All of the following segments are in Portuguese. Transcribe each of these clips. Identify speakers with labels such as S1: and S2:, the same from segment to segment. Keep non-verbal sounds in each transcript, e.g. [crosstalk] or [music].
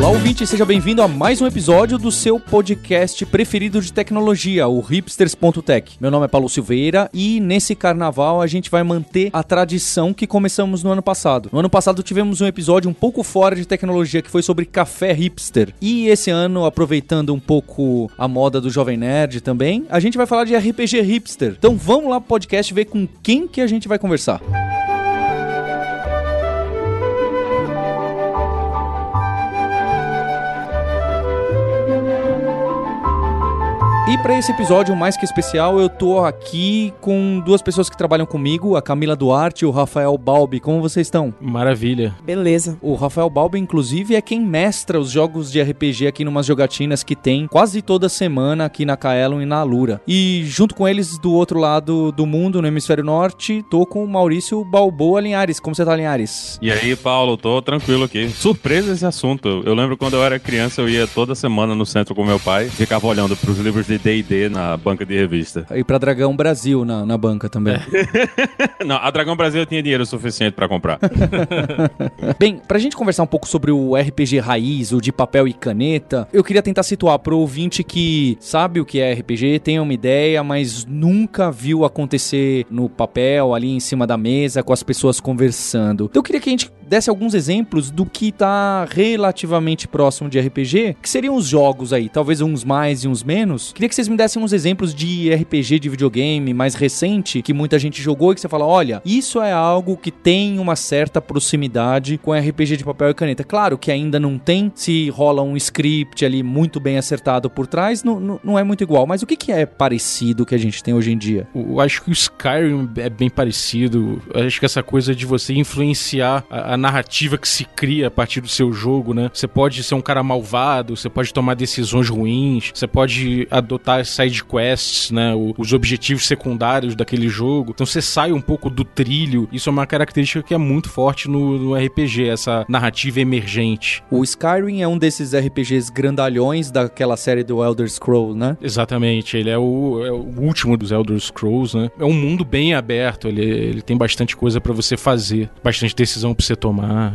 S1: Olá, ouvinte, seja bem-vindo a mais um episódio do seu podcast preferido de tecnologia, o hipsters.tech. Meu nome é Paulo Silveira e nesse carnaval a gente vai manter a tradição que começamos no ano passado. No ano passado tivemos um episódio um pouco fora de tecnologia que foi sobre café hipster. E esse ano, aproveitando um pouco a moda do Jovem Nerd também, a gente vai falar de RPG hipster. Então vamos lá pro podcast ver com quem que a gente vai conversar. E para esse episódio mais que especial, eu tô aqui com duas pessoas que trabalham comigo, a Camila Duarte e o Rafael Balbi. Como vocês estão?
S2: Maravilha.
S3: Beleza.
S1: O Rafael Balbi, inclusive, é quem mestra os jogos de RPG aqui numas jogatinas que tem quase toda semana aqui na Kaelon e na Alura. E junto com eles, do outro lado do mundo, no hemisfério norte, tô com o Maurício Balboa Linhares. Como você tá, Linhares?
S4: E aí, Paulo, tô tranquilo aqui. Surpresa esse assunto. Eu lembro quando eu era criança, eu ia toda semana no centro com meu pai, ficava olhando pros livros de D&D na banca de revista.
S1: E pra Dragão Brasil na, na banca também. [laughs]
S4: Não, a Dragão Brasil tinha dinheiro suficiente pra comprar. [laughs]
S1: Bem, pra gente conversar um pouco sobre o RPG raiz, o de papel e caneta, eu queria tentar situar pro ouvinte que sabe o que é RPG, tem uma ideia, mas nunca viu acontecer no papel, ali em cima da mesa, com as pessoas conversando. Então eu queria que a gente desse alguns exemplos do que tá relativamente próximo de RPG, que seriam os jogos aí, talvez uns mais e uns menos. Queria que vocês me dessem uns exemplos de RPG de videogame mais recente que muita gente jogou e que você fala, olha, isso é algo que tem uma certa proximidade com RPG de papel e caneta. Claro que ainda não tem, se rola um script ali muito bem acertado por trás, não, não, não é muito igual. Mas o que, que é parecido que a gente tem hoje em dia?
S2: Eu acho que o Skyrim é bem parecido. Eu acho que essa coisa de você influenciar a, a narrativa que se cria a partir do seu jogo, né? Você pode ser um cara malvado, você pode tomar decisões ruins, você pode adotar side quests, né? Os objetivos secundários daquele jogo. Então você sai um pouco do trilho. Isso é uma característica que é muito forte no, no RPG, essa narrativa emergente.
S1: O Skyrim é um desses RPGs grandalhões daquela série do Elder Scroll, né?
S2: Exatamente, ele é o, é o último dos Elder Scrolls, né? É um mundo bem aberto, ele, ele tem bastante coisa pra você fazer, bastante decisão pra você tomar,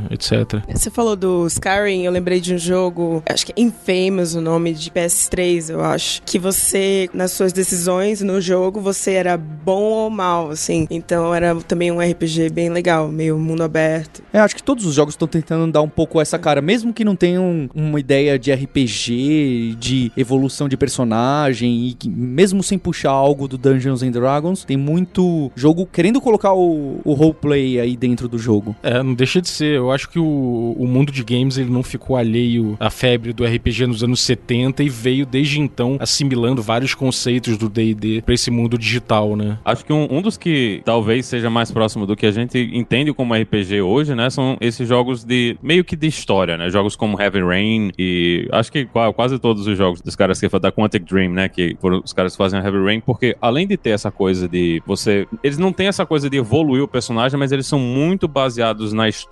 S2: etc.
S3: Você falou do Skyrim, eu lembrei de um jogo, acho que é Infamous o nome de PS3, eu acho, que você, nas suas decisões no jogo, você era bom ou mal, assim. Então era também um RPG bem legal, meio mundo aberto.
S1: É, acho que todos os jogos estão tentando dar um pouco essa cara, mesmo que não tenham uma ideia de RPG, de evolução de personagem, e que, mesmo sem puxar algo do Dungeons and Dragons, tem muito jogo querendo colocar o, o roleplay aí dentro do jogo.
S2: É, não deixa de ser. Eu acho que o, o mundo de games ele não ficou alheio à febre do RPG nos anos 70 e veio desde então assimilando vários conceitos do D&D pra esse mundo digital, né?
S4: Acho que um, um dos que talvez seja mais próximo do que a gente entende como RPG hoje, né? São esses jogos de meio que de história, né? Jogos como Heavy Rain e acho que qua- quase todos os jogos dos caras que da Quantic Dream, né? Que foram os caras que fazem Heavy Rain, porque além de ter essa coisa de você. Eles não têm essa coisa de evoluir o personagem, mas eles são muito baseados na história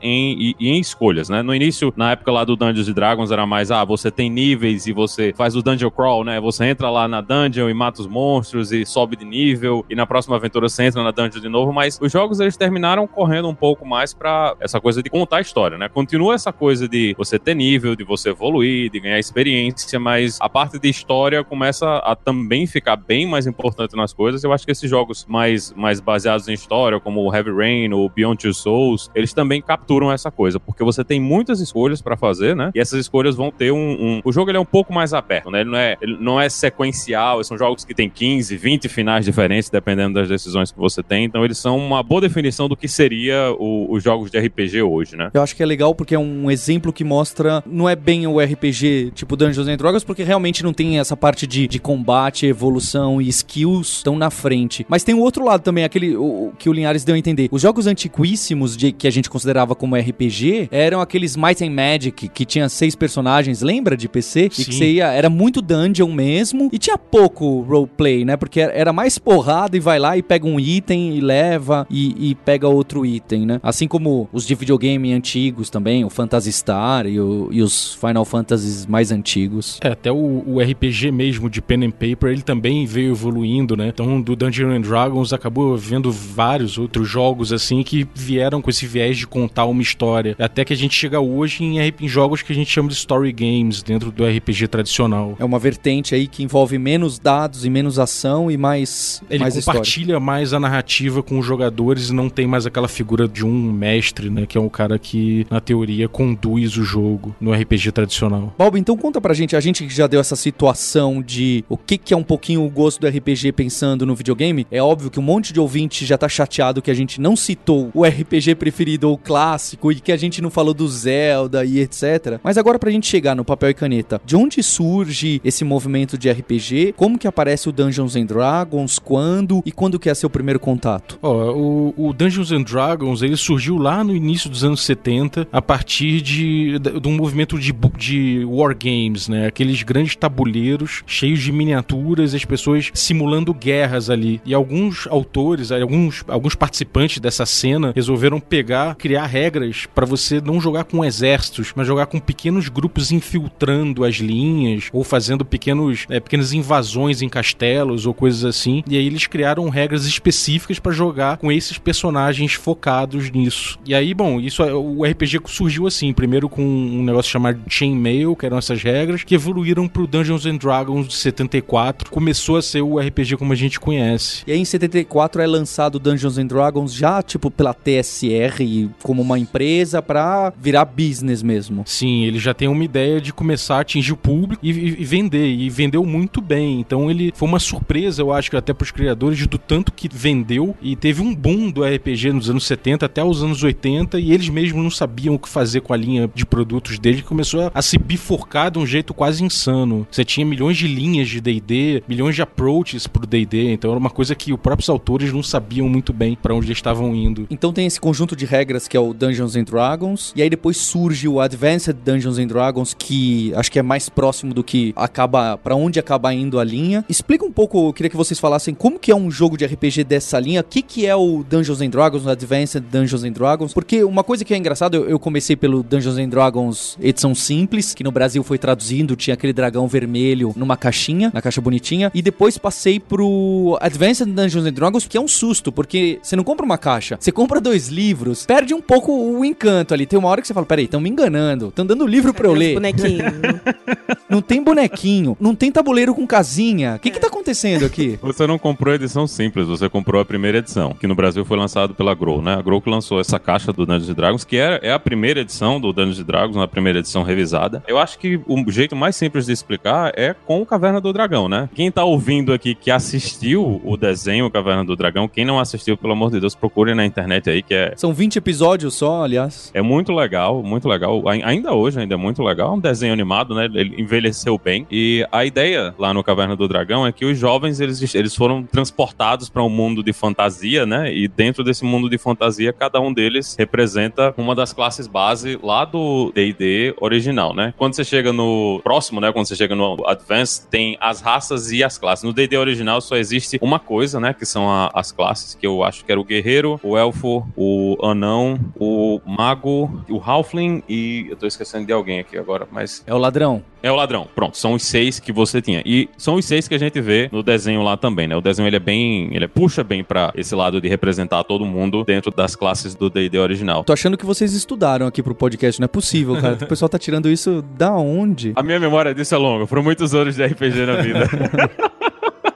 S4: em, e, e em escolhas, né? No início, na época lá do Dungeons Dragons, era mais, ah, você tem níveis e você faz o dungeon crawl, né? Você entra lá na dungeon e mata os monstros e sobe de nível, e na próxima aventura você entra na dungeon de novo, mas os jogos eles terminaram correndo um pouco mais pra essa coisa de contar a história, né? Continua essa coisa de você ter nível, de você evoluir, de ganhar experiência, mas a parte de história começa a também ficar bem mais importante nas coisas. Eu acho que esses jogos mais, mais baseados em história, como o Heavy Rain ou Beyond Two Souls, eles também capturam essa coisa, porque você tem muitas escolhas pra fazer, né? E essas escolhas vão ter um, um- O jogo ele é um pouco mais aberto, né? Ele não é, ele não é sequencial, são jogos que tem 15, 20 finais diferentes, dependendo das decisões que você tem. Então eles são uma boa definição do que seria o- os jogos de RPG hoje, né?
S1: Eu acho que é legal porque é um exemplo que mostra. Não é bem o RPG tipo Dungeons and Dragons, porque realmente não tem essa parte de, de combate, evolução e skills tão na frente. Mas tem o outro lado também, aquele o que o Linhares deu a entender. Os jogos antiquíssimos de, que a gente gente considerava como RPG eram aqueles Might and Magic que tinha seis personagens, lembra de PC?
S2: Sim.
S1: E que você ia, era muito dungeon mesmo e tinha pouco roleplay, né? Porque era- mais porrada e vai lá e pega um item e leva e, e pega outro item, né? Assim como os de videogame antigos também, o Phantasy Star e, o- e os Final Fantasies mais antigos.
S2: É, até o, o RPG mesmo de pen and paper, ele também veio evoluindo, né? Então, do Dungeons and Dragons acabou vendo vários outros jogos assim que vieram com esse viés de contar uma história. Até que a gente chega hoje em, em jogos que a gente chama de story games dentro do RPG tradicional.
S1: É uma vertente aí que envolve menos dados e menos ação e mais,
S2: Ele
S1: mais história.
S2: compartilha mais a narrativa com os jogadores e não tem mais aquela figura de um mestre, né? Que é um cara que, na teoria, conduz o jogo no RPG tradicional.
S1: Bob, então conta pra gente, a gente que já deu essa situação de o que, que é um pouquinho o gosto do RPG pensando no videogame, é óbvio que um monte de ouvinte já tá chateado que a gente não citou o RPG preferido ou clássico e que a gente não falou do Zelda e etc. Mas agora pra gente chegar no papel e caneta, de onde surge esse movimento de RPG? Como que aparece o Dungeons and Dragons? Quando? E quando que é seu primeiro contato?
S2: Ó, o, o Dungeons and Dragons ele surgiu lá no início dos anos 70 a partir de, de, um movimento de, de wargames, né? Aqueles grandes tabuleiros cheios de miniaturas, as pessoas simulando guerras ali. E alguns autores, alguns, alguns participantes dessa cena resolveram pegar, criar regras para você não jogar com exércitos, mas jogar com pequenos grupos infiltrando as linhas ou fazendo pequenos, é, pequenas invasões em castelos ou coisas assim. E aí eles criaram regras específicas para jogar com esses personagens focados nisso. E aí, bom, isso o RPG surgiu assim, primeiro com um negócio chamado Chainmail, que eram essas regras, que evoluíram pro Dungeons and Dragons de 74. Começou a ser o RPG como a gente conhece.
S1: E aí em 74 é lançado Dungeons and Dragons já tipo pela TSR como uma empresa pra virar business mesmo.
S2: Sim, ele já tem uma ideia de começar a atingir o público e, e- e vender, e vendeu muito bem. Então ele foi uma surpresa, eu acho que até pros criadores, do tanto que vendeu e teve um boom do RPG nos anos 70 até os anos 80 e eles mesmos não sabiam o que fazer com a linha de produtos dele, que começou a, a se bifurcar de um jeito quase insano. Você tinha milhões de linhas de D&D, milhões de approaches pro D&D, então era uma coisa que os próprios autores não sabiam muito bem para onde eles estavam indo.
S1: Então tem esse conjunto de regras que é o Dungeons and Dragons, e aí depois surge o Advanced Dungeons and Dragons, que acho que é mais próximo do que acaba pra onde acaba indo a linha. Explica um pouco, eu queria que vocês falassem como que é um jogo de RPG dessa linha, o que que é o Dungeons and Dragons, o Advanced Dungeons and Dragons, porque uma coisa que é engraçada, eu, eu comecei pelo Dungeons and Dragons edição simples, que no Brasil foi traduzindo, tinha aquele dragão vermelho numa caixinha, na caixa bonitinha, e depois passei pro Advanced Dungeons and Dragons, que é um susto, porque você não compra uma caixa, você compra dois livros, perde um pouco o encanto ali. Tem uma hora que você fala, peraí, estão me enganando, estão dando livro pra eu ler.
S3: bonequinhos? [laughs]
S1: Não tem bonequinho, não tem tabuleiro com casinha. O que que tá acontecendo aqui? [laughs]
S4: Você não comprou a edição simples, você comprou a primeira edição, que no Brasil foi lançado pela Grow, né? A Grow que lançou essa caixa do Dungeons and Dragons, que é, é a primeira edição do Dungeons and Dragons, a primeira edição revisada. Eu acho que o jeito mais simples de explicar é com o Caverna do Dragão, né? Quem tá ouvindo aqui que assistiu o desenho Caverna do Dragão, quem não assistiu, pelo amor de Deus, procure na internet aí, que é
S1: São 20 episódios só, aliás.
S4: é muito legal, muito legal. Ai- Ainda hoje, ainda é muito legal. É um desenho animado, né? Ele envelheceu bem. E a ideia lá no Caverna do Dragão é que os jovens, eles, eles foram transportados para um mundo de fantasia, né? E dentro desse mundo de fantasia, cada um deles representa uma das classes base lá do D&D original, né? Quando você chega no próximo, né? Quando você chega no Advanced, tem as raças e as classes. No D&D original só existe uma coisa, né? Que são a- as classes, que eu acho que era o guerreiro, o elfo, o anão, o mago, o halfling e... Eu tô esquecendo de alguém aqui agora, mas...
S1: É o ladrão.
S4: É o ladrão. Pronto, são os seis que você tinha. E são os seis que a gente vê no desenho lá também, né? O desenho ele é bem, ele puxa bem pra esse lado de representar todo mundo dentro das classes do D&D original.
S1: Tô achando que vocês estudaram aqui pro podcast, não é possível, cara. O pessoal tá tirando isso da onde? [laughs]
S4: A minha memória disso é longa, foram muitos anos de RPG na vida. [laughs]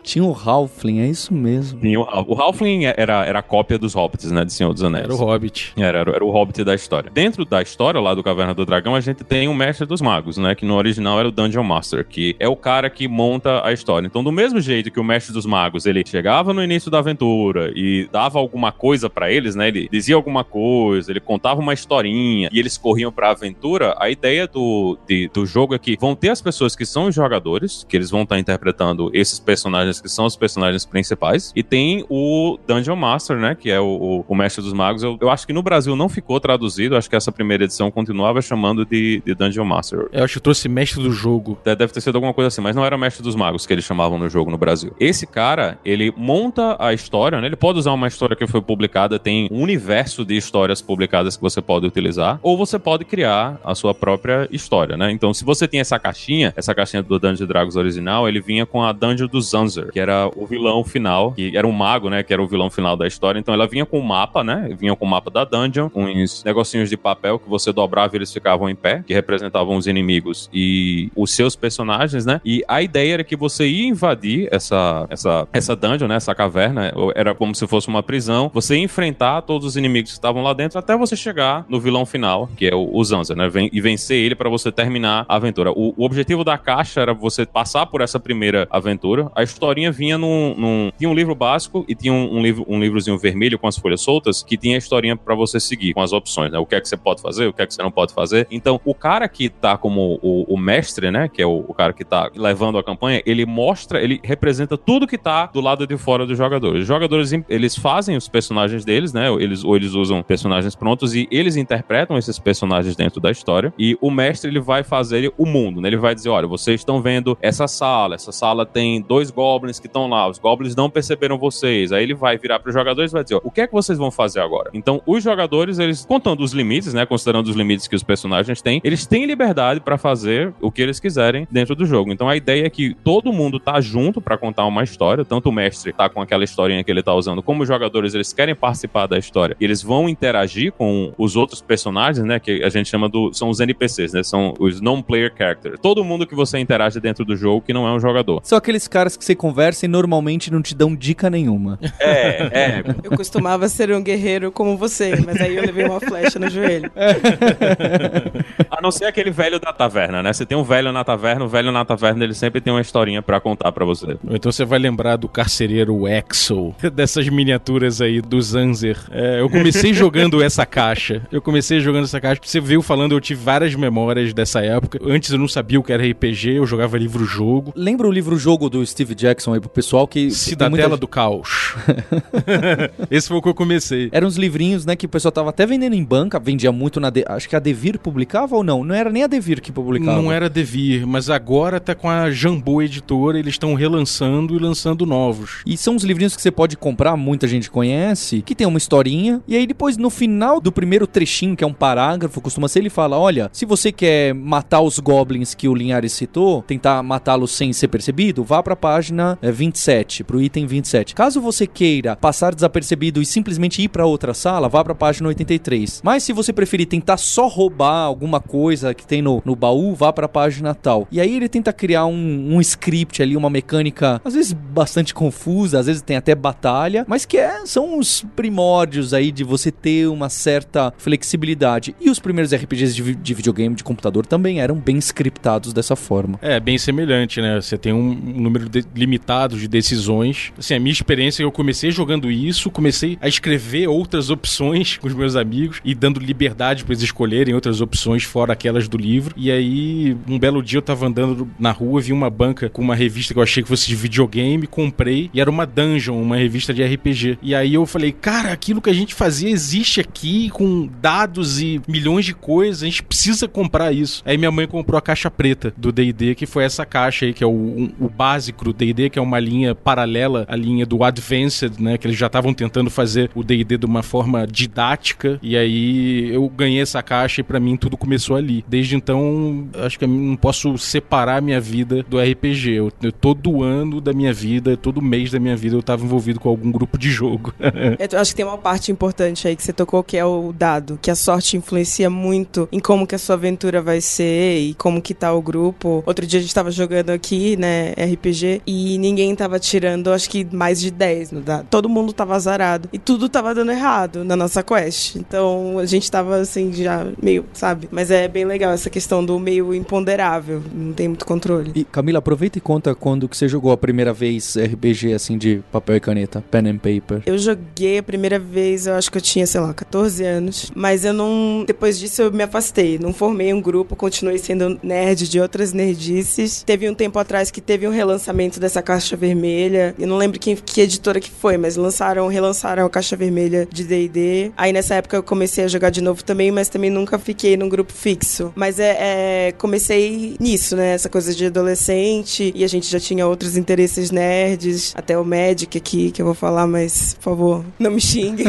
S1: Tinha o Halfling, é isso mesmo.
S4: Tinha o o Halfling era, era a cópia dos Hobbits, né? De Senhor dos Anéis.
S2: Era o Hobbit.
S4: Era, era, era o Hobbit da história. Dentro da história lá do Caverna do Dragão, a gente tem o Mestre dos Magos, né? Que no original era o Dungeon Master, que é o cara que monta a história. Então, do mesmo jeito que o Mestre dos Magos, ele chegava no início da aventura e dava alguma coisa pra eles, né? Ele dizia alguma coisa, ele contava uma historinha e eles corriam pra aventura. A ideia do, de- do jogo é que vão ter as pessoas que são os jogadores, que eles vão estar interpretando esses personagens jogadores que são os personagens principais. E tem o Dungeon Master, né? Que é o, o, o mestre dos magos. Eu, eu, acho que no Brasil não ficou traduzido. Acho que essa primeira edição continuava chamando de, de Dungeon Master.
S2: Eu acho que trouxe mestre do jogo.
S4: Deve ter sido alguma coisa assim, mas não era mestre dos magos que eles chamavam no jogo no Brasil. Esse cara, ele monta a história, né? Ele pode usar uma história que foi publicada, tem um universo de histórias publicadas que você pode utilizar, ou você pode criar a sua própria história, né? Então, se você tem essa caixinha, essa caixinha do Dungeon Dragons original, ele vinha com a Dungeon do Zanzer, que era o vilão final, que era um mago, né? Que era o vilão final da história. Então, ela vinha com o mapa, né? Vinha com o mapa da dungeon, uns negocinhos de papel que você dobrava e eles ficavam em pé, que representavam os inimigos e os seus personagens, né? E a ideia era que você ia invadir essa, essa, essa dungeon, né? Essa caverna. Era como se fosse uma prisão. Você ia enfrentar todos os inimigos que estavam lá dentro até você chegar no vilão final, que é o, o Zanza, né? E vencer ele para você terminar a aventura. O, o, objetivo da caixa era você passar por essa primeira aventura. A historinha vinha num. num tinha um livro básico e tinha um, um, livro, um livrozinho vermelho com as folhas soltas que tinha a historinha para você seguir, com as opções, né? O que é que você pode fazer, o que é que você não pode fazer. Então, o cara que tá como o, o mestre, né? Que é o, o, cara que tá levando a campanha, ele mostra, ele representa tudo que tá do lado de fora dos jogadores. Os jogadores, eles fazem os personagens deles, né? Eles, ou eles usam personagens prontos e eles interpretam esses personagens dentro da história. E o mestre, ele vai fazer o mundo, né? Ele vai dizer, olha, vocês estão vendo essa sala, essa sala tem dois goblins que estão lá, os goblins não perceberam vocês. Aí ele vai virar para os jogadores e vai dizer, ó, o que é que vocês vão fazer agora? Então, os jogadores, eles, contando os limites, né? Considerando os limites que os personagens têm, eles têm liberdade para fazer o que eles quiserem dentro do jogo. Então, a ideia é que todo mundo tá junto para contar uma história, tanto o mestre tá com aquela historinha que ele tá usando, como os jogadores, eles querem participar da história. E eles vão interagir com os outros personagens, né? Que a gente chama do. São os NPCs, né? São os non-player characters. Todo mundo que você interage dentro do jogo que não é um jogador.
S1: São aqueles caras que você conversa e normalmente não te dão dica nenhuma. [laughs]
S4: É, é.
S3: Eu costumava ser um guerreiro como você, mas aí eu levei uma flecha no joelho. [laughs]
S4: a não ser aquele velho da taverna, né? Você tem um velho na taverna, o velho na taverna ele sempre tem uma historinha para contar para você.
S2: Então você vai lembrar do carcereiro Exo, [laughs] dessas miniaturas aí do Zanzer. É, eu comecei jogando essa caixa. Eu comecei jogando essa caixa. Você viu falando, eu tive várias memórias dessa época. Antes eu não sabia o que era RPG, eu jogava livro-jogo.
S1: Lembra o livro-jogo do Steve Jackson aí pro pessoal que.
S2: Cidadela muita... do Caos. [laughs] [laughs] Esse foi o que eu comecei.
S1: Eram uns livrinhos, né, que o pessoal tava até vendendo em banca, vendia muito na. De... Acho que a Devir publicava ou não? Não era nem a Devir que publicava.
S2: Não era a Devir, mas agora tá com a Jambô Editora, eles estão relançando e lançando novos.
S1: E são uns livrinhos que você pode comprar, muita gente conhece, que tem uma historinha, e aí depois no final do primeiro trechinho, que é um parágrafo, costuma ser, ele fala: olha, se você quer matar os goblins que o Linhares citou, tentar matá-los sem ser percebido, vá pra página 27, pro item 27. Caso você queira passar desapercebido e simplesmente ir para outra sala, vá pra página 83. Mas se você preferir tentar só roubar alguma coisa que tem no, no baú, vá pra página tal. E aí ele tenta criar um, um script ali, uma mecânica, às vezes bastante confusa, às vezes tem até batalha, mas que é, são os primórdios aí de você ter uma certa flexibilidade. E os primeiros RPGs de, de videogame, de computador, também eram bem scriptados dessa forma.
S2: É, bem semelhante, né? Você tem um número de, limitado de decisões. Assim, a minha experiência, eu comecei jogando isso, comecei a escrever outras opções com os meus amigos e dando liberdade para eles escolherem outras opções fora aquelas do livro. E aí, um belo dia eu tava andando na rua, vi uma banca com uma revista que eu achei que fosse de videogame, comprei e era uma dungeon, uma revista de RPG. E aí eu falei, cara, aquilo que a gente fazia existe aqui com dados e milhões de coisas, a gente precisa comprar isso. Aí minha mãe comprou a caixa preta do D&D, que foi essa caixa aí, que é o, um, o básico do D&D, que é uma linha paralela à linha do Advanced, né, que eles já estavam tentando fazer o D&D de uma forma didática, e aí eu ganhei essa caixa e para mim tudo começou ali. Desde então, acho que eu não posso separar minha vida do RPG. Eu, eu todo ano da minha vida, todo mês da minha vida eu tava envolvido com algum grupo de jogo. [laughs]
S3: eu acho que tem uma parte importante aí que você tocou que é o dado, que a sorte influencia muito em como que a sua aventura vai ser e como que tá o grupo. Outro dia a gente tava jogando aqui, né, RPG, e ninguém tava tirando, acho que mais de 10 no dado. Todo mundo tava azarado e tudo tava dando errado na nossa quest. Então a gente tava assim já meio, sabe? Mas é bem legal essa questão do meio imponderável, não tem muito controle.
S1: E Camila, aproveita e conta quando que você jogou a primeira vez RPG assim de papel e caneta, pen and paper.
S3: Eu joguei a primeira vez, eu acho que eu tinha, sei lá, 14 anos, mas eu não, depois disso eu me afastei, não formei um grupo, continuei sendo nerd de outras nerdices. Teve um tempo atrás que teve um relançamento dessa Caixa Vermelha. Eu não lembro quem, que editora que foi, mas lançaram, relançaram a Caixa Vermelha de D&D. Aí nessa época eu comecei a jogar de novo também, mas também nunca fiquei num grupo fixo. Mas é, é comecei nisso, né? Essa coisa de adolescente e a gente já tinha outros interesses nerds, até o Magic aqui que eu vou falar, mas por favor, não me xingue.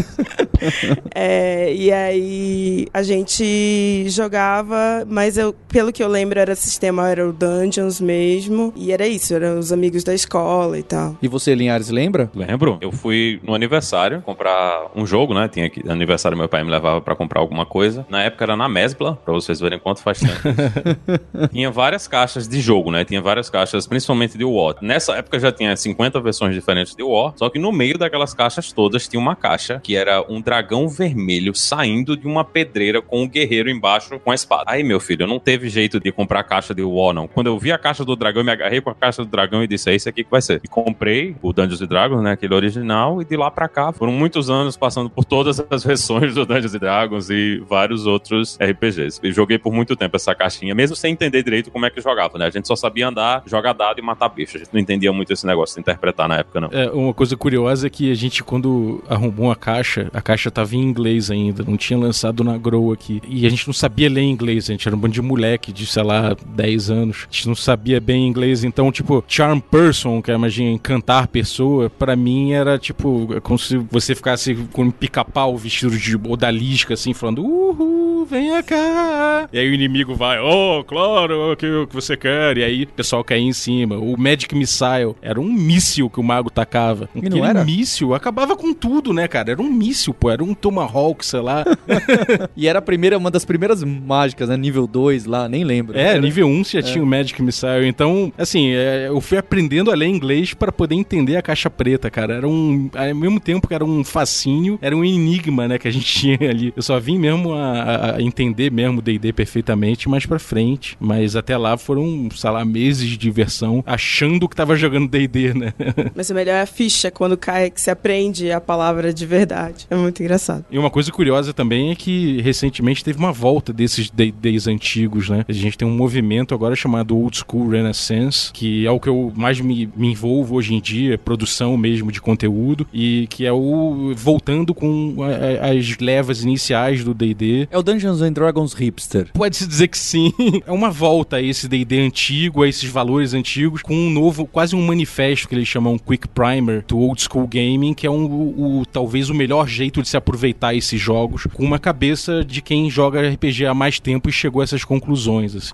S3: [laughs] é, e aí a gente jogava, mas eu, pelo que eu lembro, era sistema, era o Dungeons mesmo. E era isso, eram os amigos da escola e tal.
S1: E você, Linhares, lembra?
S4: Lembro. Eu fui no aniversário comprar um jogo, né? Tinha que aniversário meu pai me levava para comprar alguma coisa. Na época era na Mesbla, para vocês verem quanto faz tempo. [laughs] tinha várias caixas de jogo, né? Tinha várias caixas, principalmente de War. Nessa época já tinha 50 versões diferentes de War, só que no meio daquelas caixas todas tinha uma caixa que era um dragão vermelho saindo de uma pedreira com um guerreiro embaixo com a espada. Aí, meu filho, não teve jeito de comprar a caixa de War, não. Quando eu vi a caixa do dragão, eu me agarrei com a caixa do dragão e disse: é isso aqui que vai ser. E comprei o Dungeons Dragons, né? Aquele original, e de lá pra cá foram muitos anos passando por todas [laughs] as versões do Dungeons Dragons e vários outros RPGs. E joguei por muito tempo essa caixinha, mesmo sem entender direito como é que jogava, né? A gente só sabia andar, jogar dado e matar bicho. A gente não entendia muito esse negócio de interpretar na época, não.
S2: É, uma coisa curiosa é que a gente, quando arrumou a caixa, a caixa tava em inglês ainda, não tinha lançado na Grow aqui. E a gente não sabia ler inglês, a gente era um bando de moleque de, sei lá, 10 anos. A gente não sabia bem inglês, então, tipo, charm person, que é magia encantar pessoa, para mim era tipo, é como se você ficasse com um pica-pau vestido de odalisca, assim, falando, uhul, venha cá. E aí o inimigo vai, oh, claro, o que, o que você quer? E aí o pessoal cai em cima. O Magic Missile era um míssil que o mago tacava.
S1: E não era?
S2: míssil acabava com tudo, né, cara? Era um míssil, pô, era um Tomahawk, sei lá. [laughs]
S1: E era a primeira, uma das primeiras mágicas, né? Nível 2 lá, nem lembro.
S2: É,
S1: Era-
S2: nível 1 você já tinha o Magic Missile. Então, assim, é, eu fui aprendendo a ler inglês para poder entender a caixa preta, cara. Era um. Ao mesmo tempo que era um fascínio, era um enigma, né, que a gente [laughs] tinha ali. Eu só vim mesmo a, a- a entender mesmo o DD perfeitamente mais pra frente. Mas até lá foram, sei lá, meses de diversão achando que tava jogando DD, né? [laughs]
S3: Mas o melhor é a ficha, quando cai, que se aprende a palavra de verdade. É muito engraçado.
S2: E uma coisa curiosa também é que recentemente teve uma volta desses D&Ds antigos, né? A gente tem um movimento agora chamado Old School Renaissance, que é o que eu mais me, me envolvo hoje em dia, produção mesmo de conteúdo, e que é o voltando com a- a- as levas iniciais do D&D.
S1: É o Dungeons and Dragons hipster.
S2: Pode-se dizer que sim. [laughs] É uma volta a esse D&D antigo, a esses valores antigos, com um novo, quase um manifesto que eles chamam Quick Primer do Old School Gaming, que é um, o, talvez o melhor jeito de se aproveitar esses jogos, com uma cabeça de quem joga RPG há mais tempo e chegou a essas conclusões. assim.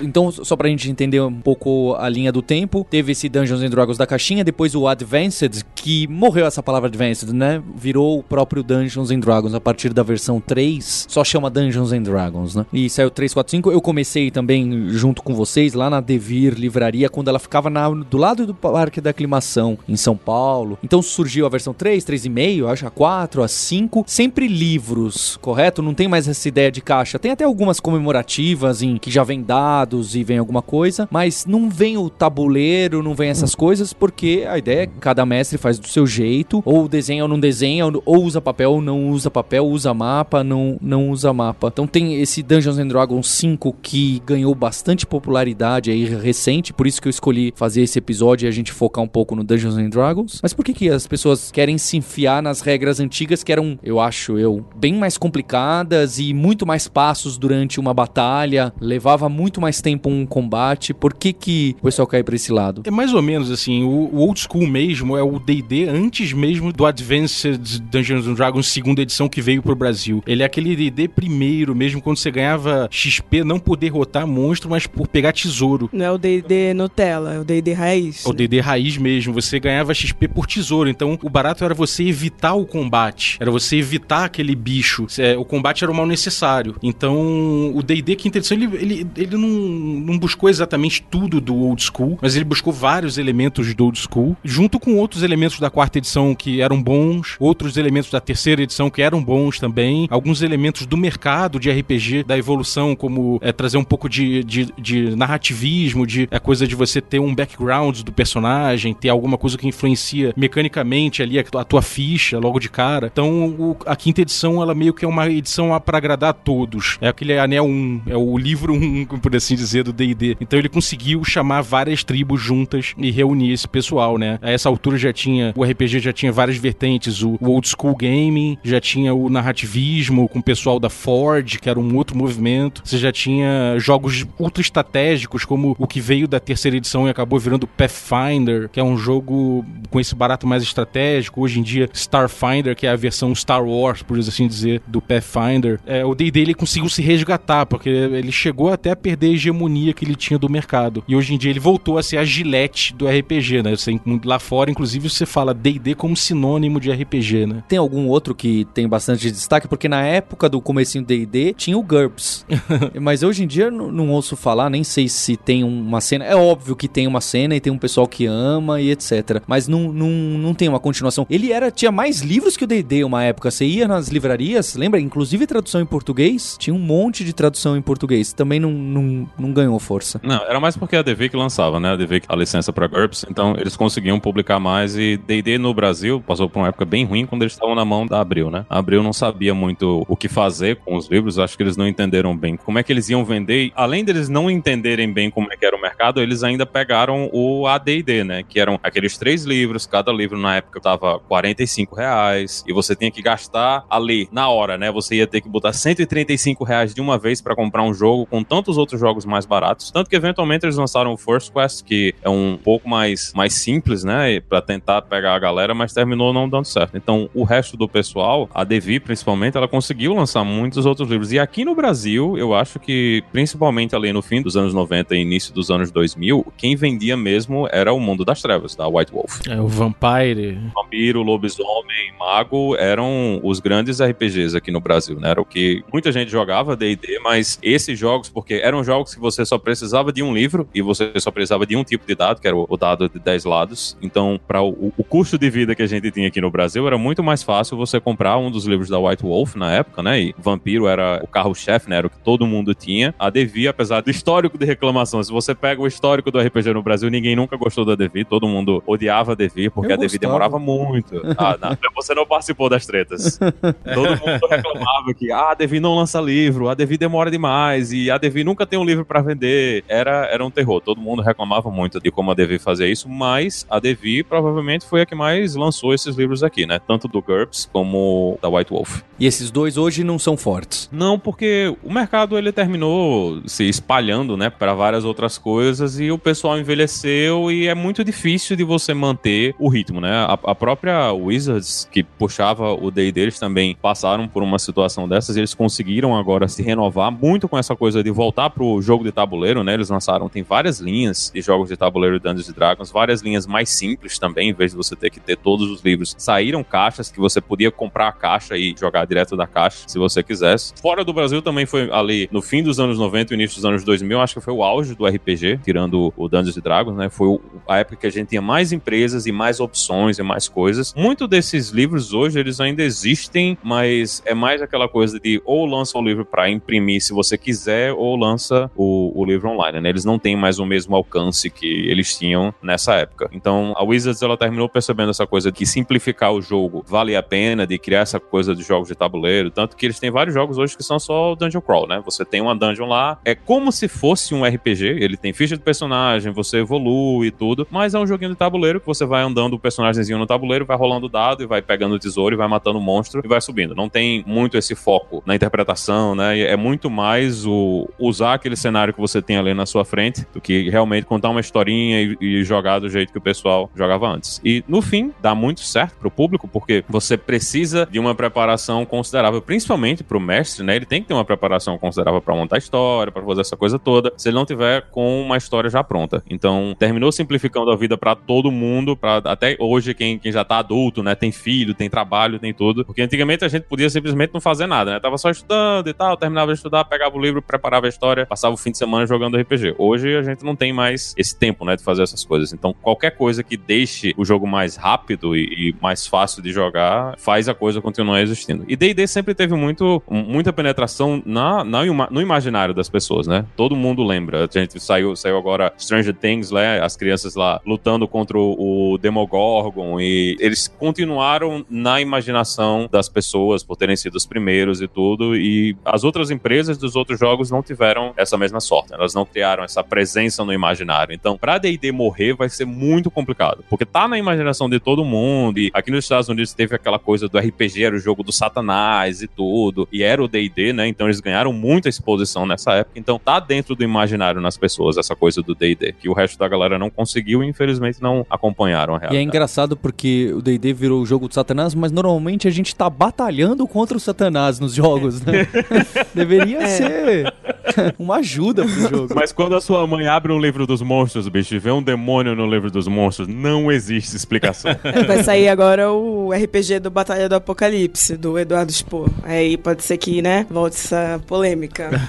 S1: Então, só pra gente entender um pouco a linha do tempo, teve esse Dungeons and Dragons da caixinha, depois o Advanced, que morreu essa palavra Advanced, né? Virou o próprio Dungeons and Dragons a partir da versão 3, só chama Dungeons and Dragons, né? E saiu 3, 4, 5. Eu comecei também junto com vocês lá na Devir Livraria, quando ela ficava na- do lado do Parque da Aclimação, em São Paulo. Então surgiu a versão 3, 3,5, acho a 4, a 5, sempre livros, correto? Não tem mais essa ideia de caixa. Tem até algumas comemorativas em que já vem dados e vem alguma coisa, mas não vem o tabuleiro, não vem essas coisas, porque a ideia é que cada mestre faz do seu jeito, ou desenha ou não desenha, ou usa papel ou não usa papel, usa mapa, não, não usa mapa. Então tem esse Dungeons and Dragons 5 que ganhou bastante popularidade aí recente, por isso que eu escolhi fazer esse episódio e a gente focar um pouco no Dungeons and Dragons. Mas por que que as pessoas querem se enfiar nas regras antigas que eram, eu acho eu, bem mais complicadas e muito mais passos durante uma batalha, levava muito mais tempo um combate. Por que que o pessoal cai pra esse lado?
S2: É mais ou menos assim, o, o Old School mesmo é o D&D antes mesmo do Advanced Dungeons and Dragons segunda edição que veio pro Brasil. Ele é aquele D&D primeiro mesmo, quando você ganhava XP não por derrotar monstro, mas por pegar tesouro.
S3: Não é o D&D Nutella, é o D&D raiz.
S2: O D&D raiz mesmo, você ganhava XP por tesouro, então o barato era você evitar o combate, era você evitar aquele bicho, É, o combate era o mal necessário. Então o D&D quinta edição, ele, ele, ele não, não buscou exatamente tudo do Old School, mas ele buscou vários elementos do Old School, junto com outros elementos da quarta edição que eram bons, outros elementos da terceira edição que eram bons também, alguns elementos do mercado de RPG, da evolução, como é, trazer um pouco de, de, de narrativismo, de a coisa de você ter um background do personagem, ter alguma coisa que influencia mecanicamente ali a tua ficha logo de cara. Então o- a quinta edição, ela meio que é uma edição para agradar a todos. É aquele anel 1, é o livro 1, por assim assim dizer, do D&D. Então ele conseguiu chamar várias tribos juntas e reunir esse pessoal, né? A essa altura já tinha, o RPG já tinha várias vertentes, o, o old school gaming, já tinha o narrativismo com o pessoal da Ford, que era um outro movimento. Você já tinha jogos ultra estratégicos, como o que veio da terceira edição e acabou virando Pathfinder, que é um jogo com esse barato mais estratégico. Hoje em dia, Starfinder, que é a versão Star Wars, por assim dizer, do Pathfinder. É, o D&D ele conseguiu se resgatar, porque ele chegou até a perder hegemonia que ele tinha do mercado. E hoje em dia ele voltou a ser a gilete do RPG, né? Você, lá fora, inclusive, você fala D&D como sinônimo de RPG, né?
S1: Tem algum outro que tem bastante destaque? Porque na época do comecinho do D&D tinha o GURPS. [laughs] Mas hoje em dia não, não ouço falar, nem sei se tem uma cena. É óbvio que tem uma cena e tem um pessoal que ama e etc. Mas não, não, não tem uma continuação. Ele era tinha mais livros que o D&D uma época. Você ia nas livrarias, lembra? Inclusive tradução em português. Tinha um monte de tradução em português. Também não, não, não ganhou força.
S4: Não, era mais porque a DV que lançava, né? A DV a licença para GURPS. Então eles conseguiam publicar mais e D&D no Brasil passou por uma época bem ruim quando eles estavam na mão da Abril, né? A Abril não sabia muito o que fazer com os livros. Acho que eles não entenderam bem como é que eles iam vender. Além deles não entenderem bem como é que era o mercado, eles ainda pegaram o AD&D, né? Que eram aqueles três livros. Cada livro na época tava 45 reais e você tinha que gastar ali na hora, né? Você ia ter que botar 135 reais de uma vez para comprar um jogo com tantos outros jogos mais baratos. Tanto que eventualmente eles lançaram o First Quest, que é um pouco mais, mais simples, né? Para tentar pegar a galera, mas terminou não dando certo. Então, o resto do pessoal, a Devi principalmente, ela conseguiu lançar muitos outros livros. E aqui no Brasil, eu acho que, principalmente ali no fim dos anos 90 e início dos anos 2000, quem vendia mesmo era o Mundo das Trevas, da White Wolf.
S2: É, o Vampire.
S4: Vampiro, Lobisomem, Mago eram os grandes RPGs aqui no Brasil, né? Era o que muita gente jogava D&D, mas esses jogos, porque eram jogos que você só precisava de um livro e você só precisava de um tipo de dado, que era o dado de 10 lados. Então, para o, o custo de vida que a gente tinha aqui no Brasil, era muito mais fácil você comprar um dos livros da White Wolf na época, né? E Vampiro era o carro-chefe, né? Era o que todo mundo tinha. A Devi, apesar do histórico de reclamação, se você pega o histórico do RPG no Brasil, ninguém nunca gostou da Devi, todo mundo odiava a Devi, porque
S1: Eu
S4: a Devi demorava muito. Ah, não, você não participou das tretas. [laughs] Todo mundo reclamava que ah, a Devi não lança livro, a Devi demora demais e a Devi nunca tem um livro pra vender. Era, era um terror. Todo mundo reclamava muito de como a Devi fazia isso, mas a Devi provavelmente foi a que mais lançou esses livros aqui, né? Tanto do GURPS como da White Wolf.
S1: E esses dois hoje não são fortes.
S4: Não, porque o mercado ele terminou se espalhando, né, para várias outras coisas e o pessoal envelheceu e é muito difícil de você manter o ritmo, né? A, a própria Wizards que puxava o D deles também passaram por uma situação dessas e eles conseguiram agora se renovar muito com essa coisa de voltar pro jogo de tabuleiro, né? Eles lançaram tem várias linhas de jogos de tabuleiro Dungeons Dragons, várias linhas mais simples também, em vez de você ter que ter todos os livros. Saíram caixas que você podia comprar a caixa e jogar direto da caixa, se você quisesse. Fora do Brasil também foi ali no fim dos anos 90 e início dos anos 2000, acho que foi o auge do RPG, tirando o Dungeons Dragons, né? Foi a época que a gente tinha mais empresas e mais opções e mais coisas. Muito desses livros hoje, eles ainda existem, mas é mais aquela coisa de ou lança o livro para imprimir se você quiser, ou lança o, o livro online, né? Eles não têm mais o mesmo alcance que eles tinham nessa época. Então, a Wizards, ela terminou percebendo essa coisa de que simplificar o jogo vale a pena, de criar essa coisa de jogos de tabuleiro, tanto que eles têm vários jogos hoje que são só dungeon crawl, né? Você tem uma dungeon lá, é como se fosse um RPG, ele tem ficha de personagem, você evolui e tudo, mas é um joguinho de tabuleiro que você vai andando o personagemzinho no tabuleiro, vai rolando dado e vai pegando o tesouro e vai matando o monstro e vai subindo. Não tem muito esse foco na interpretação, né? É muito mais o usar aquele cenário que você tem ali na sua frente do que realmente contar uma historinha e, e jogar do jeito que o pessoal jogava antes. E no fim, dá muito certo pro público, porque você precisa de uma preparação considerável, principalmente pro mestre, né? Ele tem que ter uma preparação considerável para montar a história, para fazer essa coisa toda, se ele não tiver com uma história já pronta. Então, terminou simplificando a vida para todo mundo, para até hoje quem, quem já tá adulto, né, tem filho, tem trabalho, tem tudo. Porque antigamente a gente podia simplesmente não fazer nada, né? Tava só estudando e tal, terminava de estudar, pegava o livro, preparava a história, passava o fim de semana jogando RPG. Hoje a gente não tem mais esse tempo, né, de fazer essas coisas. Então, qualquer coisa que deixe o jogo mais rápido e, e mais fácil de jogar, faz a coisa continuar existindo. E D&D sempre teve muito, muita penetração na, na, no imaginário das pessoas, né? Todo mundo lembra. A gente saiu, saiu agora Stranger Things, né? As crianças lá lutando contra o Demogorgon e eles continuaram na imaginação das pessoas por terem sido os primeiros e tudo. E as outras empresas dos outros jogos não tiveram essa mesma sorte. Elas não criaram essa presença no imaginário. Então, pra D&D morrer vai ser muito complicado, porque tá na imaginação de todo mundo. E aqui nos Estados Unidos teve aquela coisa do RPG, era o jogo do Satanás e tudo, e era o D&D, né? Então eles ganharam muita exposição nessa época. Então tá dentro do imaginário nas pessoas essa coisa do D&D, que o resto da galera não conseguiu e infelizmente não acompanharam a
S1: E é
S4: realidade.
S1: engraçado porque o D&D virou o jogo do Satanás, mas normalmente a gente tá batalhando contra o Satanás nos jogos, né? [laughs] Deveria
S3: É.
S1: ser [laughs] uma ajuda pro jogo.
S4: Mas quando a sua mãe abre um livro dos monstros, bicho, e vê um demônio no livro dos monstros, não existe explicação. [laughs]
S3: Vai sair agora o RPG do Batalha do Apocalipse, do Eduardo Spohr. Aí pode ser que, né, volte essa polêmica. [laughs]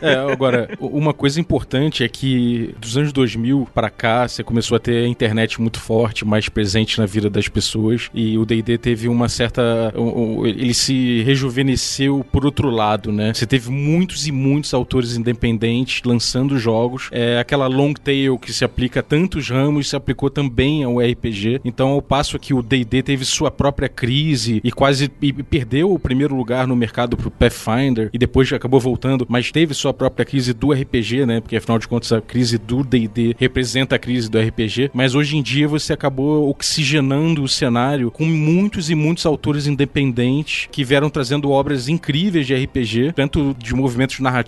S2: É, agora, uma coisa importante é que dos anos 2000 para cá, você começou a ter a internet muito forte, mais presente na vida das pessoas, e o D&D teve uma certa... ele se rejuvenesceu por outro lado, né? Você teve muitos e muitos autores independentes lançando jogos. É aquela long tail que se aplica a tantos ramos, se aplicou também ao RPG. Então, ao passo que o D&D teve sua própria crise e quase e perdeu o primeiro lugar no mercado pro Pathfinder e depois acabou voltando, mas teve sua própria crise do RPG, né? Porque afinal de contas a crise do D&D representa a crise do RPG, mas hoje em dia você acabou oxigenando o cenário com muitos e muitos autores independentes que vieram trazendo obras incríveis de RPG, tanto de movimentos narrativos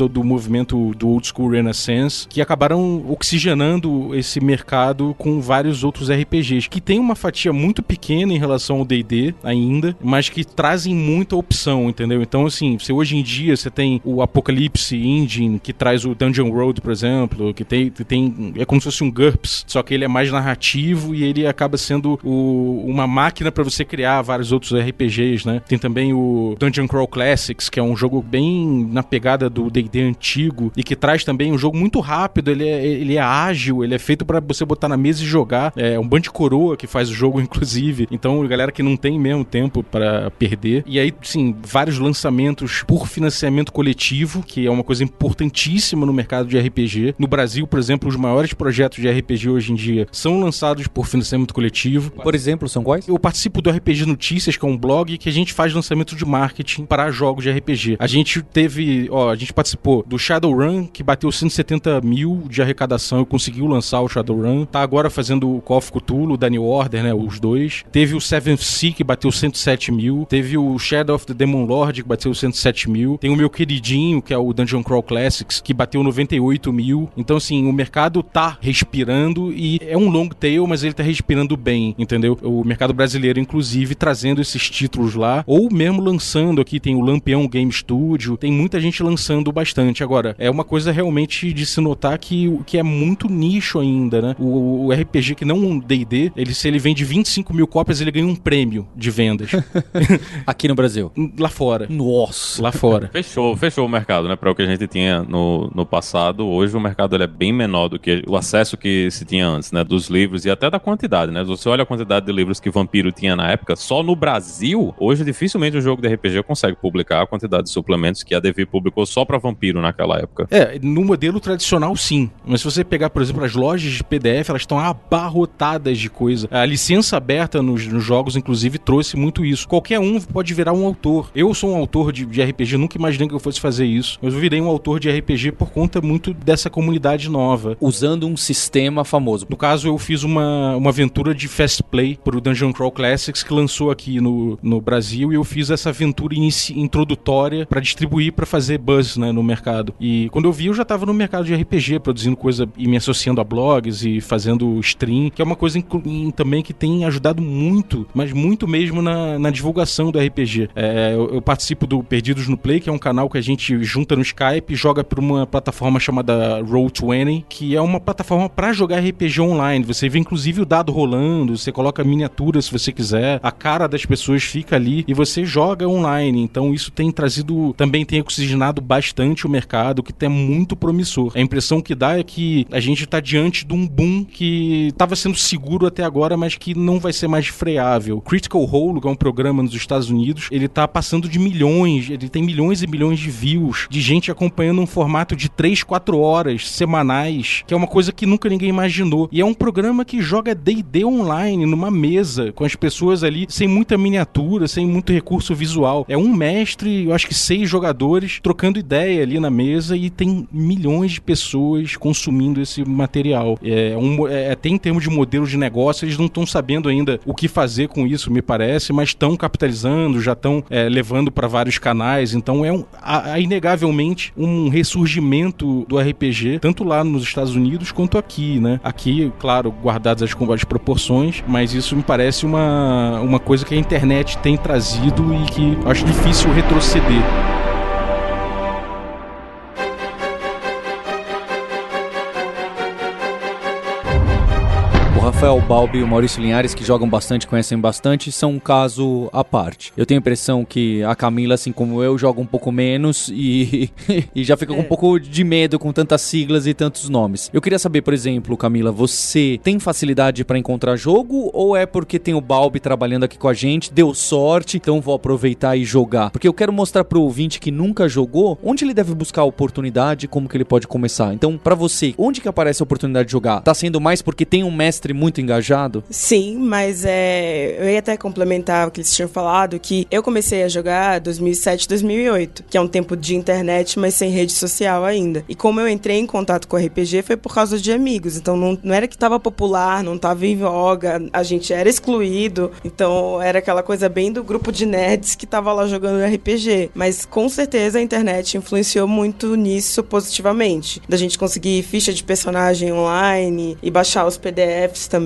S2: ou do movimento do old school Renaissance, que acabaram oxigenando esse mercado com vários outros RPGs, que tem uma fatia muito pequena em relação ao D&D ainda, mas que trazem muita opção, entendeu? Então, assim, se hoje em dia você tem o Apocalypse Engine, que traz o Dungeon Road, por exemplo, que tem, que tem é como se fosse um GURPS, só que ele é mais narrativo e ele acaba sendo o- uma máquina para você criar vários outros RPGs, né? Tem também o Dungeon Crawl Classics, que é um jogo bem na pegada do D&D antigo e que traz também um jogo muito rápido, ele é, ele é ágil, ele é feito para você botar na mesa e jogar. É um bando de coroa que faz o jogo, [laughs] inclusive. Então, galera que não tem mesmo tempo para perder. E aí, sim, vários lançamentos por financiamento coletivo, que é uma coisa importantíssima no mercado de RPG. No Brasil, por exemplo, os maiores projetos de RPG hoje em dia são lançados por financiamento coletivo.
S1: Por exemplo, são quais?
S2: Eu participo do RPG Notícias, que é um blog que a gente faz lançamento de marketing para jogos de RPG. A gente teve, ó, a gente participou do Shadowrun, que bateu 170 mil de arrecadação e conseguiu lançar o Shadowrun. Tá agora fazendo o Call of Cthulhu, da New Order, né, os dois. Teve o Seventh Sea, que bateu 107 mil. Teve o Shadow of the Demon Lord, que bateu 107 mil. Tem o meu queridinho, que é o Dungeon Crawl Classics, que bateu 98 mil. Então, assim, o mercado tá respirando e é um long tail, mas ele tá respirando bem, entendeu? O mercado brasileiro, inclusive, trazendo esses títulos lá, ou mesmo lançando aqui, tem o Lampião Game Studio, tem muita gente lançando bastante. Agora, é uma coisa realmente de se notar que, que é muito nicho ainda, né? O, o RPG que não um D&D, ele, se ele vende 25 mil cópias, ele ganha um prêmio de vendas. [laughs]
S1: Aqui no Brasil.
S2: lá fora.
S1: Nossa.
S2: Lá fora.
S4: Fechou, fechou o mercado, né? Para o que a gente tinha no, no passado, hoje o mercado ele é bem menor do que o acesso que se tinha antes, né? Dos livros e até da quantidade, né? Você olha a quantidade de livros que Vampiro tinha na época, só no Brasil, hoje dificilmente um jogo de RPG consegue publicar a quantidade de suplementos que a Devi publicou só para Vampiro naquela época.
S2: É, no modelo tradicional sim. Mas se você pegar, por exemplo, as lojas de PDF, elas estão abarrotadas de coisa. A licença aberta nos, nos jogos, inclusive, trouxe muito isso. Qualquer um pode virar um autor. Eu sou um autor de, de RPG, nunca imaginei que eu fosse fazer isso. Mas eu virei um autor de RPG por conta muito dessa comunidade nova.
S1: Usando um sistema famoso.
S2: No caso, eu fiz uma, uma aventura de fast play pro Dungeon Crawl Classics que lançou aqui no, no Brasil e eu fiz essa aventura inici- introdutória pra distribuir pra fazer buzz né, no mercado. E quando eu vi, eu já tava no mercado de RPG, produzindo coisa e me associando a blogs e fazendo stream, que é uma coisa também que tem ajudado muito, mas muito mesmo na, na divulgação do RPG. É, eu, eu participo do Perdidos no Play, que é um canal que a gente junta no Skype joga por uma plataforma chamada Roll20, que é uma plataforma pra jogar RPG online. Você vê inclusive o dado rolando, você coloca miniatura se você quiser, a cara das pessoas fica ali e você joga online. Então isso tem trazido, também tem oxigenado bastante o mercado, que é muito promissor. A impressão que dá é que a gente tá diante de um boom que estava sendo seguro até agora, mas que não vai ser mais freável. Critical Role, que é um programa nos Estados Unidos, ele tá passando de milhões, ele tem milhões e milhões de views, de gente acompanhando um formato de 3, 4 horas semanais, que é uma coisa que nunca ninguém imaginou. E é um programa que joga D&D online numa mesa com as pessoas ali sem muita miniatura, sem muito recurso visual. É um mestre, eu acho que seis jogadores trocando ideia ali na mesa e tem milhões de pessoas consumindo esse material. É, um, é, até em termos de modelo de negócio, eles não estão sabendo ainda o que fazer com isso, me parece, mas estão capitalizando, já estão é, levando para vários canais. Então é um, há, há inegavelmente um ressurgimento do RPG, tanto lá nos Estados Unidos quanto aqui, né? Aqui, claro, guardadas as, as proporções, mas isso me parece uma, uma coisa que a internet tem trazido e que acho difícil retroceder.
S1: Rafael Balbi e o Maurício Linhares, que jogam bastante, conhecem bastante, são um caso à parte. Eu tenho a impressão que a Camila, assim como eu, joga um pouco menos e, [laughs] e já fica com um é. pouco de medo com tantas siglas e tantos nomes. Eu queria saber, por exemplo, Camila, você tem facilidade para encontrar jogo ou é porque tem o Balbi trabalhando aqui com a gente, deu sorte, então vou aproveitar e jogar? Porque eu quero mostrar pro ouvinte que nunca jogou onde ele deve buscar a oportunidade, como que ele pode começar. Então, para você, onde que aparece a oportunidade de jogar? Tá sendo mais porque tem um mestre muito engajado?
S3: Sim, mas é, eu ia até complementar o que eles tinham falado, que eu comecei a jogar 2007, 2008, que é um tempo de internet, mas sem rede social ainda. E como eu entrei em contato com RPG foi por causa de amigos, então não, não era que estava popular, não estava em voga, a gente era excluído, então era aquela coisa bem do grupo de nerds que estava lá jogando RPG. Mas com certeza a internet influenciou muito nisso positivamente, da gente conseguir ficha de personagem online e baixar os PDFs também.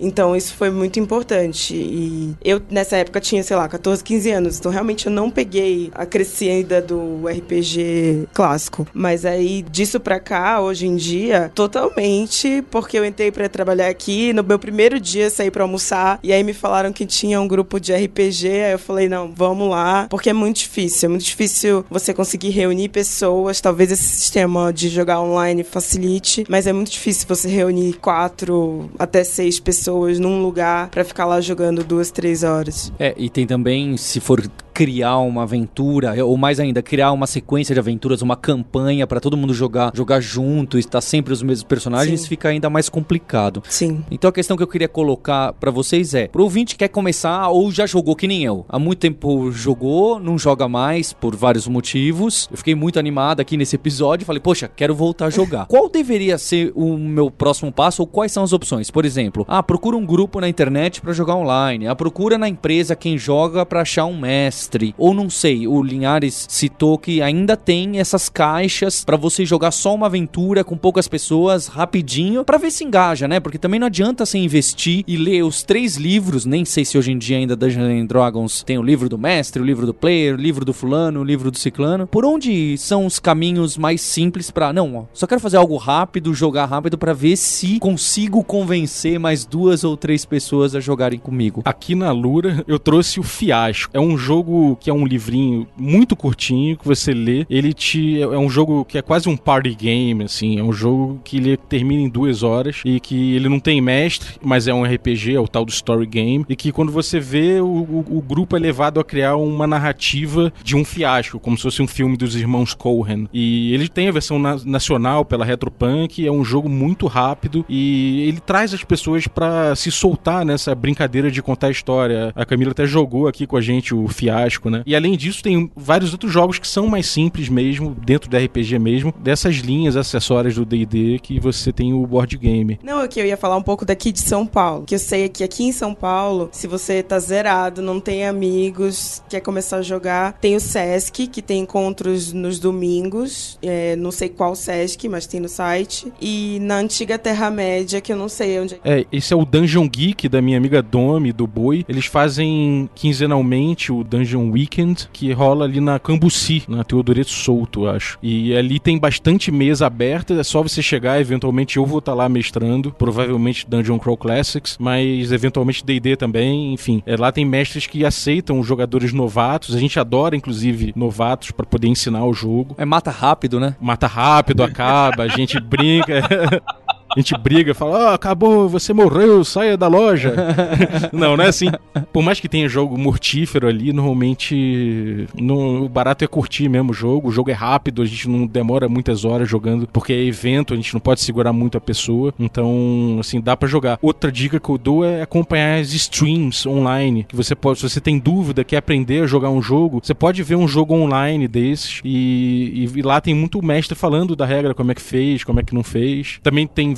S3: Então isso foi muito importante. E eu nessa época tinha, sei lá, 14, 15 anos. Então realmente eu não peguei a crescida do RPG clássico. Mas aí disso pra cá, hoje em dia, totalmente, porque eu entrei para trabalhar aqui. No meu primeiro dia saí para almoçar e aí me falaram que tinha um grupo de RPG. Aí eu falei, não, vamos lá, porque é muito difícil. É muito difícil você conseguir reunir pessoas. Talvez esse sistema de jogar online facilite, mas é muito difícil você reunir quatro até seis pessoas num lugar para ficar lá jogando duas, três horas.
S1: É, e tem também, se for criar uma aventura, ou mais ainda, criar uma sequência de aventuras, uma campanha para todo mundo jogar, jogar junto, estar sempre os mesmos personagens, Sim. fica ainda mais complicado.
S3: Sim.
S1: Então a questão que eu queria colocar para vocês é: pro ouvinte que quer começar ou já jogou que nem eu, há muito tempo jogou, não joga mais por vários motivos. Eu fiquei muito animado aqui nesse episódio falei, poxa, quero voltar a jogar. [laughs] Qual deveria ser o meu próximo passo ou quais são as opções? Por exemplo, ah, procura um grupo na internet para jogar online. Ah, procura na empresa quem joga para achar um mestre mestre. Ou não sei, o Linhares citou que ainda tem essas caixas para você jogar só uma aventura com poucas pessoas rapidinho para ver se engaja, né? Porque também não adianta você investir e ler os três livros, nem sei se hoje em dia ainda Dungeons Dragons tem o livro do mestre, o livro do player, o livro do fulano, o livro do ciclano. Por onde são os caminhos mais simples para não, ó, só quero fazer algo rápido, jogar rápido para ver se consigo convencer mais duas ou três pessoas a jogarem comigo.
S2: Aqui na Lura eu trouxe o Fiasco. É um jogo que é um livrinho muito curtinho que você lê. Ele te é um jogo que é quase um party game, assim, é um jogo que ele termina em duas horas e que ele não tem mestre, mas é um RPG, é o tal do story game e que quando você vê o, o, o grupo é levado a criar uma narrativa de um fiasco, como se fosse um filme dos irmãos Cohen. E ele tem a versão na nacional pela Retropunk, é um jogo muito rápido e ele traz as pessoas para se soltar nessa brincadeira de contar a história. A Camila até jogou aqui com a gente o fiasco né? E além disso, tem vários outros jogos que são mais simples mesmo, dentro do RPG mesmo, dessas linhas acessórias do D&D que você tem o board game.
S3: Não, é que eu ia falar um pouco daqui de São Paulo, que eu sei que aqui em São Paulo, se você tá zerado, não tem amigos, quer começar a jogar, tem o Sesc, que tem encontros nos domingos, é, não sei qual Sesc, mas tem no site, e na antiga Terra-média, que eu não sei onde
S2: é. É, esse é o Dungeon Geek da minha amiga Domi, do Boi. Eles fazem quinzenalmente o Dungeon Dungeon Weekend, que rola ali na Cambuci, na Teodoreto Souto, acho. E ali tem bastante mesa aberta, é só você chegar, eventualmente eu vou estar tá lá mestrando, provavelmente Dungeon Crawl Classics, mas eventualmente D&D também, enfim. É, lá tem mestres que aceitam jogadores novatos, a gente adora, inclusive, novatos para poder ensinar o jogo.
S1: É mata rápido, né?
S2: Mata rápido, acaba, a gente brinca... [laughs] A gente briga, fala, oh, acabou, você morreu, saia da loja. [laughs] não, não é assim. Por mais que tenha jogo mortífero ali, normalmente no, o barato é curtir mesmo o jogo. O jogo é rápido, a gente não demora muitas horas jogando, porque é evento, a gente não pode segurar muito a pessoa. Então, assim, dá para jogar. Outra dica que eu dou é acompanhar as streams online, que você pode, se você tem dúvida, quer aprender a jogar um jogo, você pode ver um jogo online desses e, e, e lá tem muito mestre falando da regra, como é que fez, como é que não fez. Também tem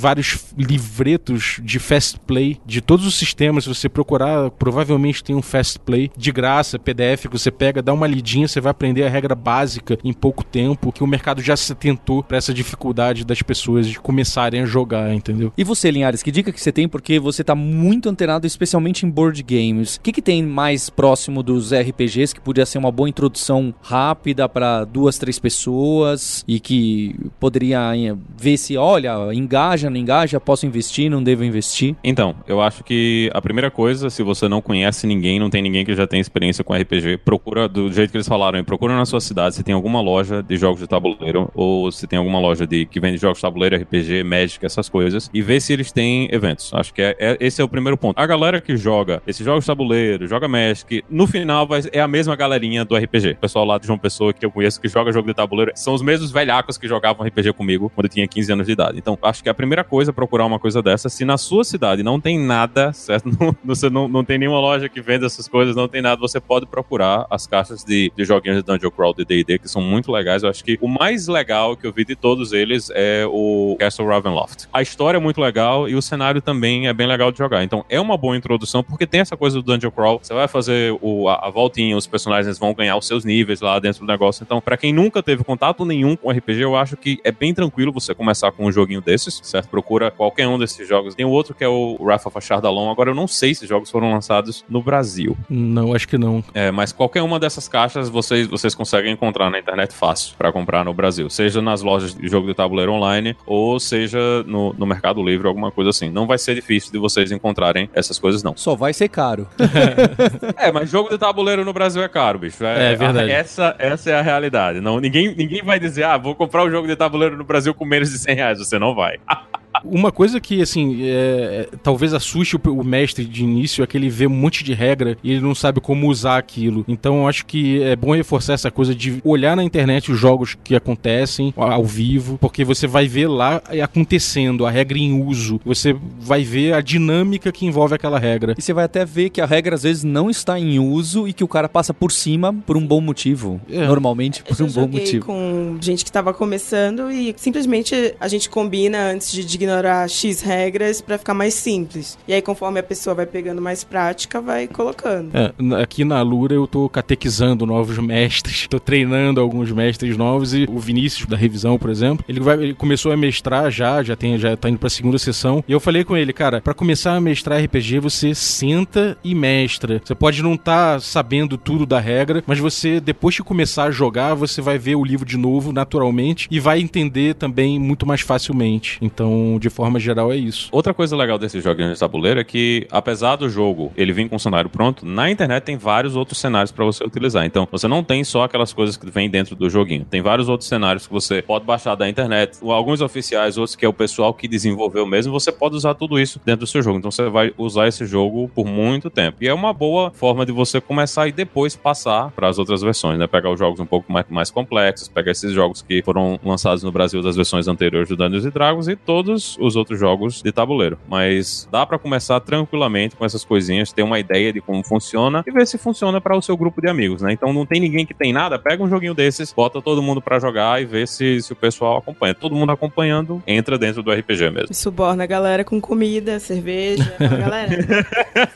S2: livretos de fast play de todos os sistemas. Se você procurar, provavelmente tem um fast play de graça, PDF, que você pega, dá uma lidinha, você vai aprender a regra básica em pouco tempo, que o mercado já se atentou para essa dificuldade das pessoas de começarem a jogar, entendeu?
S1: E você, Linhares, que dica que você tem? Porque você tá muito antenado, especialmente em board games. O que, que tem mais próximo dos RPGs que podia ser uma boa introdução rápida para duas, três pessoas e que poderia eh, ver se, olha, engaja, não engaja, posso investir, não devo investir?
S4: Então, eu acho que a primeira coisa, se você não conhece ninguém, não tem ninguém que já tem experiência com RPG, procura do jeito que eles falaram, procura na sua cidade se tem alguma loja de jogos de tabuleiro ou se tem alguma loja de que vende jogos de tabuleiro, RPG, Magic, essas coisas e vê se eles têm eventos. Acho que é, é, esse é o primeiro ponto. A galera que joga esses jogos de tabuleiro, joga Magic, no final vai, é a mesma galerinha do RPG. O pessoal lá de João Pessoa que eu conheço que joga jogo de tabuleiro são os mesmos velhacos que jogavam RPG comigo quando eu tinha 15 anos de idade. Então, acho que a primeira coisa procurar uma coisa dessa. Se na sua cidade não tem nada, certo? [laughs] Não, você não, não tem nenhuma loja que venda essas coisas, não tem nada, você pode procurar as caixas de, de joguinhos de Dungeon Crawl de D&D, que são muito legais. Eu acho que o mais legal que eu vi de todos eles é o Castle Ravenloft. A história é muito legal e o cenário também é bem legal de jogar. Então, é uma boa introdução, porque tem essa coisa do Dungeon Crawl. Você vai fazer o, a, a voltinha, os personagens vão ganhar os seus níveis lá dentro do negócio. Então, para quem nunca teve contato nenhum com RPG, eu acho que é bem tranquilo você começar com um joguinho desses, certo? Procura qualquer um desses jogos. Tem o outro que é o Wrath of Ashardalon. Agora, eu não sei se jogos foram lançados no Brasil.
S2: Não, acho que não.
S4: É, mas qualquer uma dessas caixas vocês, vocês conseguem encontrar na internet fácil para comprar no Brasil. Seja nas lojas de jogo de tabuleiro online ou seja no, no Mercado Livre, alguma coisa assim. Não vai ser difícil de vocês encontrarem essas coisas, não.
S1: Só vai ser caro. [laughs]
S4: é, mas jogo de tabuleiro no Brasil é caro, bicho.
S2: É, é verdade.
S4: essa, essa é a realidade. Não, ninguém, ninguém vai dizer, ah, vou comprar um jogo de tabuleiro no Brasil com menos de 100 reais. Você não vai. [laughs]
S2: Uma coisa que, assim, é, talvez assuste o, o, mestre de início é que ele vê um monte de regra e ele não sabe como usar aquilo. Então, eu acho que é bom reforçar essa coisa de olhar na internet os jogos que acontecem ao vivo, porque você vai ver lá acontecendo, a regra em uso. Você vai ver a dinâmica que envolve aquela regra.
S1: E você vai até ver que a regra às vezes não está em uso e que o cara passa por cima por um bom motivo. É. Normalmente por
S3: eu
S1: um bom motivo.
S3: com gente que estava começando e simplesmente a gente combina antes de ignorar X regras para ficar mais simples. E aí, conforme a pessoa vai pegando mais prática, vai colocando.
S2: É, aqui na Lura eu tô catequizando novos mestres, tô treinando alguns mestres novos e o Vinícius da revisão, por exemplo, ele, vai, ele começou a mestrar já, já tem, já tá indo pra segunda sessão. E eu falei com ele, cara, para começar a mestrar RPG, você senta e mestra. Você pode não estar tá sabendo tudo da regra, mas você, depois de começar a jogar, você vai ver o livro de novo, naturalmente, e vai entender também muito mais facilmente. Então, de forma geral, é isso.
S4: Outra coisa legal desse joguinho de tabuleiro é que, apesar do jogo ele vir com o cenário pronto, na internet tem vários outros cenários para você utilizar. Então, você não tem só aquelas coisas que vêm dentro do joguinho. Tem vários outros cenários que você pode baixar da internet, alguns oficiais, outros que é o pessoal que desenvolveu mesmo. Você pode usar tudo isso dentro do seu jogo. Então, você vai usar esse jogo por muito tempo. E é uma boa forma de você começar e depois passar para as outras versões, né? Pegar os jogos um pouco mais, mais complexos, pegar esses jogos que foram lançados no Brasil das versões anteriores do Dungeons Dragons e todos os outros jogos de tabuleiro. Mas dá para começar tranquilamente com essas coisinhas, ter uma ideia de como funciona e ver se funciona para o seu grupo de amigos, né? Então não tem ninguém que tem nada, pega um joguinho desses, bota todo mundo para jogar e vê se, se o pessoal acompanha. Todo mundo acompanhando, entra dentro do RPG mesmo.
S3: Suborna a galera com comida, cerveja. [laughs] galera,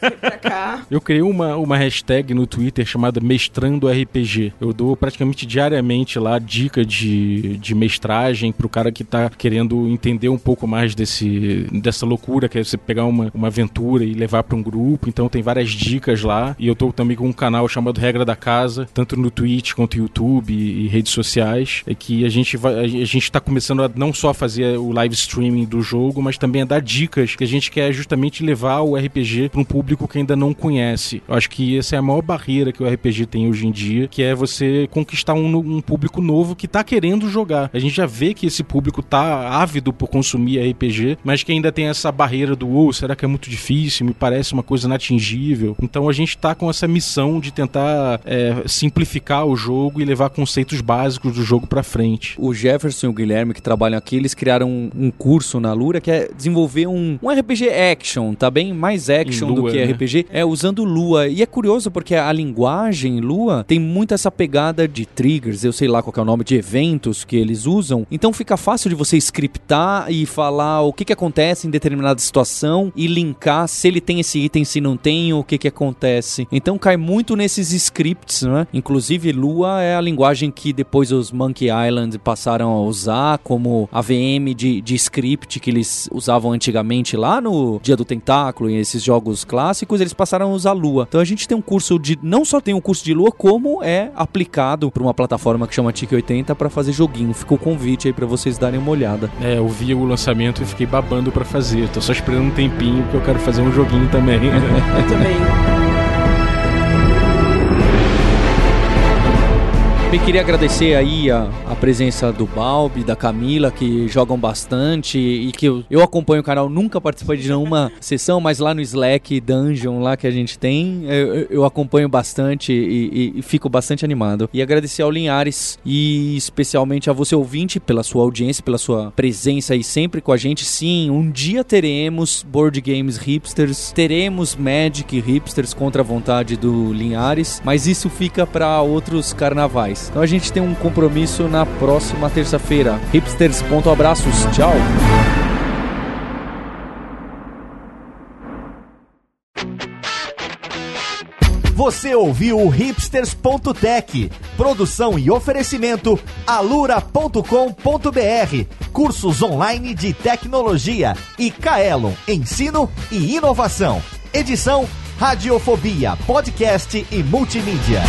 S3: vem pra cá.
S2: Eu criei uma, uma hashtag no Twitter chamada Mestrando RPG. Eu dou praticamente diariamente lá dica de, de mestragem pro cara que tá querendo entender um pouco mais desse, dessa loucura que é você pegar uma, uma aventura e levar para um grupo. Então tem várias dicas lá. E eu tô também com um canal chamado Regra da Casa, tanto no Twitch quanto no YouTube e, e redes sociais. É que a gente vai, a gente tá começando a não só fazer o live streaming do jogo, mas também a dar dicas que a gente quer justamente levar o RPG para um público que ainda não conhece. Eu acho que essa é a maior barreira que o RPG tem hoje em dia, que é você conquistar um, um público novo que tá querendo jogar. A gente já vê que esse público tá ávido por consumir RPG, mas que ainda tem essa barreira do, ou oh, será que é muito difícil? Me parece uma coisa inatingível. Então a gente tá com essa missão de tentar é, simplificar o jogo e levar conceitos básicos do jogo para frente.
S1: O Jefferson e o Guilherme que trabalham aqui, eles criaram um, um curso na Lura que é desenvolver um, um RPG action, tá bem? Mais action Lua, do que né? RPG, é usando Lua. E é curioso porque a linguagem Lua tem muito essa pegada de triggers, eu sei lá qual é o nome, de eventos que eles usam. Então fica fácil de você scriptar e falar o que, que acontece em determinada situação e linkar se ele tem esse item, se não tem, o que, que acontece. Então cai muito nesses scripts, né? Inclusive Lua é a linguagem que depois os Monkey Island passaram a usar como AVM de, de script que eles usavam antigamente lá no Dia do Tentáculo e esses jogos clássicos, eles passaram a usar Lua. Então a gente tem um curso de não só tem um curso de Lua, como é aplicado para uma plataforma que chama TIC 80 para fazer joguinho. Fica o convite aí para vocês darem uma olhada.
S2: É, eu vi o lançamento e fiquei babando para fazer. Tô só esperando um tempinho porque eu quero fazer um joguinho também.
S3: eu também. [laughs]
S1: Também queria agradecer aí a, a presença do Balbi, da Camila, que jogam bastante e que eu, eu acompanho o canal, nunca participei de nenhuma [laughs] sessão, mas lá no Slack Dungeon lá que a gente tem, eu, eu acompanho bastante e, e, e, fico bastante animado. E agradecer ao Linhares e especialmente a você ouvinte pela sua audiência, pela sua presença aí sempre com a gente. Sim, um dia teremos board games hipsters, teremos Magic hipsters contra a vontade do Linhares, mas isso fica para outros carnavais. Então a gente tem um compromisso na próxima terça-feira. Hipsters, ponto abraços, tchau!
S5: Você ouviu o hipsters.tech, produção e oferecimento alura.com.br, cursos online de tecnologia e Kaelon, ensino e inovação. Edição Radiofobia, podcast e multimídia.